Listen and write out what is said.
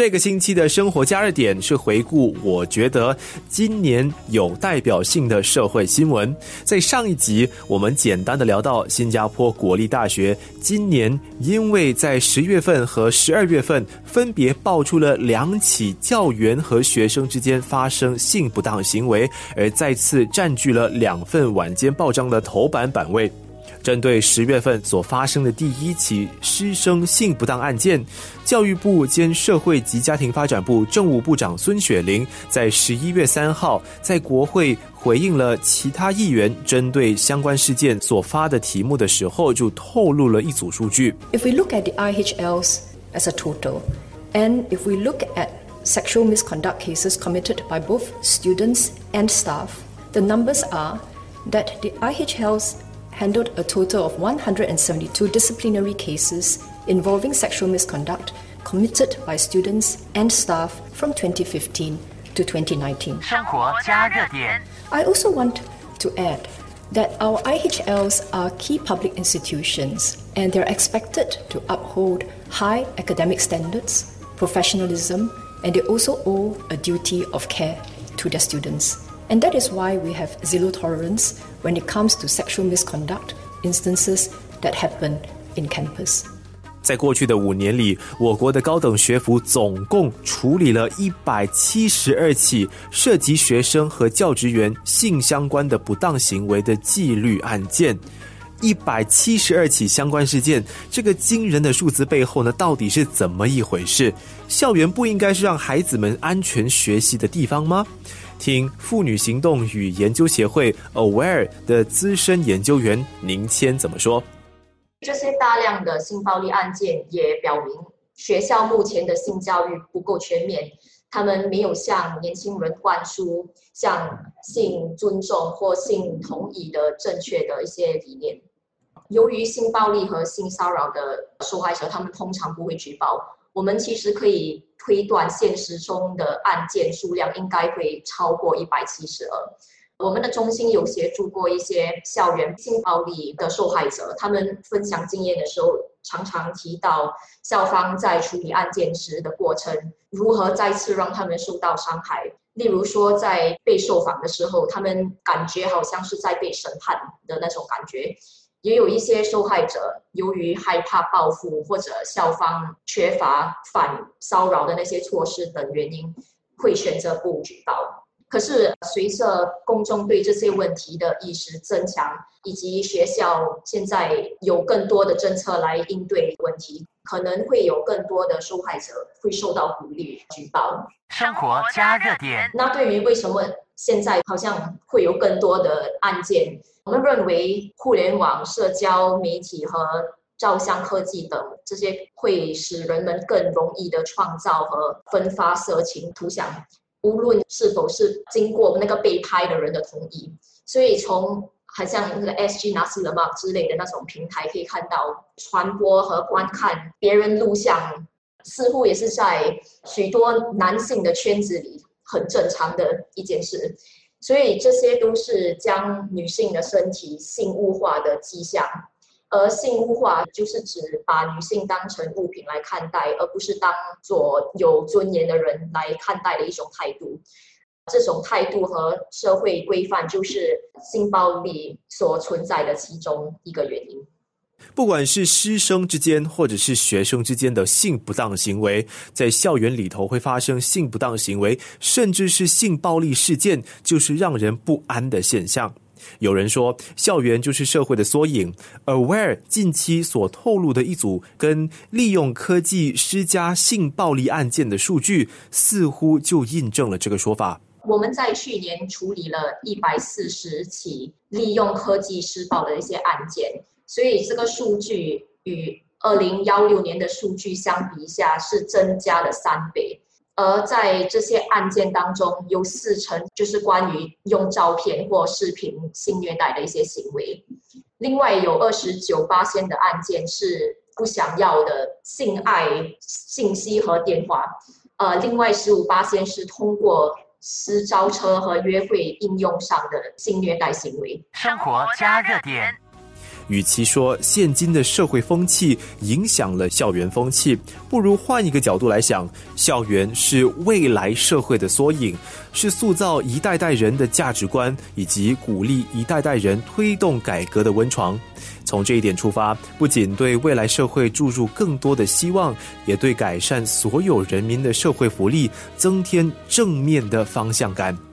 这个星期的生活加热点是回顾，我觉得今年有代表性的社会新闻。在上一集，我们简单的聊到新加坡国立大学今年因为在十月份和十二月份分别爆出了两起教员和学生之间发生性不当行为，而再次占据了两份晚间报章的头版版位。针对十月份所发生的第一起师生性不当案件，教育部兼社会及家庭发展部政务部长孙雪玲在十一月三号在国会回应了其他议员针对相关事件所发的题目的时候，就透露了一组数据。If we look at the IHLs as a total, and if we look at sexual misconduct cases committed by both students and staff, the numbers are that the IHLs handled a total of 172 disciplinary cases involving sexual misconduct committed by students and staff from 2015 to 2019. I also want to add that our IHLs are key public institutions and they're expected to uphold high academic standards, professionalism, and they also owe a duty of care to their students. And that is why we have zero tolerance when it comes to sexual misconduct instances that happen in campus. 在过去的五年里，我国的高等学府总共处理了一百七十二起涉及学生和教职员性相关的不当行为的纪律案件。一百七十二起相关事件，这个惊人的数字背后呢，到底是怎么一回事？校园不应该是让孩子们安全学习的地方吗？听妇女行动与研究协会 Aware 的资深研究员宁谦怎么说？这些大量的性暴力案件也表明，学校目前的性教育不够全面，他们没有向年轻人灌输像性尊重或性同意的正确的一些理念。由于性暴力和性骚扰的受害者，他们通常不会举报。我们其实可以推断，现实中的案件数量应该会超过一百七十二。我们的中心有协助过一些校园性暴力的受害者，他们分享经验的时候，常常提到校方在处理案件时的过程，如何再次让他们受到伤害。例如说，在被受访的时候，他们感觉好像是在被审判的那种感觉。也有一些受害者，由于害怕报复或者校方缺乏反骚扰的那些措施等原因，会选择不举报。可是，随着公众对这些问题的意识增强，以及学校现在有更多的政策来应对问题，可能会有更多的受害者会受到鼓励举报。生活加热点。那对于为什么现在好像会有更多的案件？我们认为，互联网、社交媒体和照相科技等这些会使人们更容易的创造和分发色情图像，无论是否是经过那个被拍的人的同意。所以，从好像那个 SG 拿斯了嘛之类的那种平台可以看到，传播和观看别人录像，似乎也是在许多男性的圈子里很正常的一件事。所以这些都是将女性的身体性物化的迹象，而性物化就是指把女性当成物品来看待，而不是当做有尊严的人来看待的一种态度。这种态度和社会规范就是性暴力所存在的其中一个原因。不管是师生之间，或者是学生之间的性不当行为，在校园里头会发生性不当行为，甚至是性暴力事件，就是让人不安的现象。有人说，校园就是社会的缩影。Aware 近期所透露的一组跟利用科技施加性暴力案件的数据，似乎就印证了这个说法。我们在去年处理了一百四十起利用科技施暴的一些案件。所以这个数据与二零幺六年的数据相比下是增加了三倍，而在这些案件当中，有四成就是关于用照片或视频性虐待的一些行为，另外有二十九八千的案件是不想要的性爱信息和电话，呃，另外十五八千是通过私招车和约会应用上的性虐待行为。生活加热点。与其说现今的社会风气影响了校园风气，不如换一个角度来想，校园是未来社会的缩影，是塑造一代代人的价值观，以及鼓励一代代人推动改革的温床。从这一点出发，不仅对未来社会注入更多的希望，也对改善所有人民的社会福利增添正面的方向感。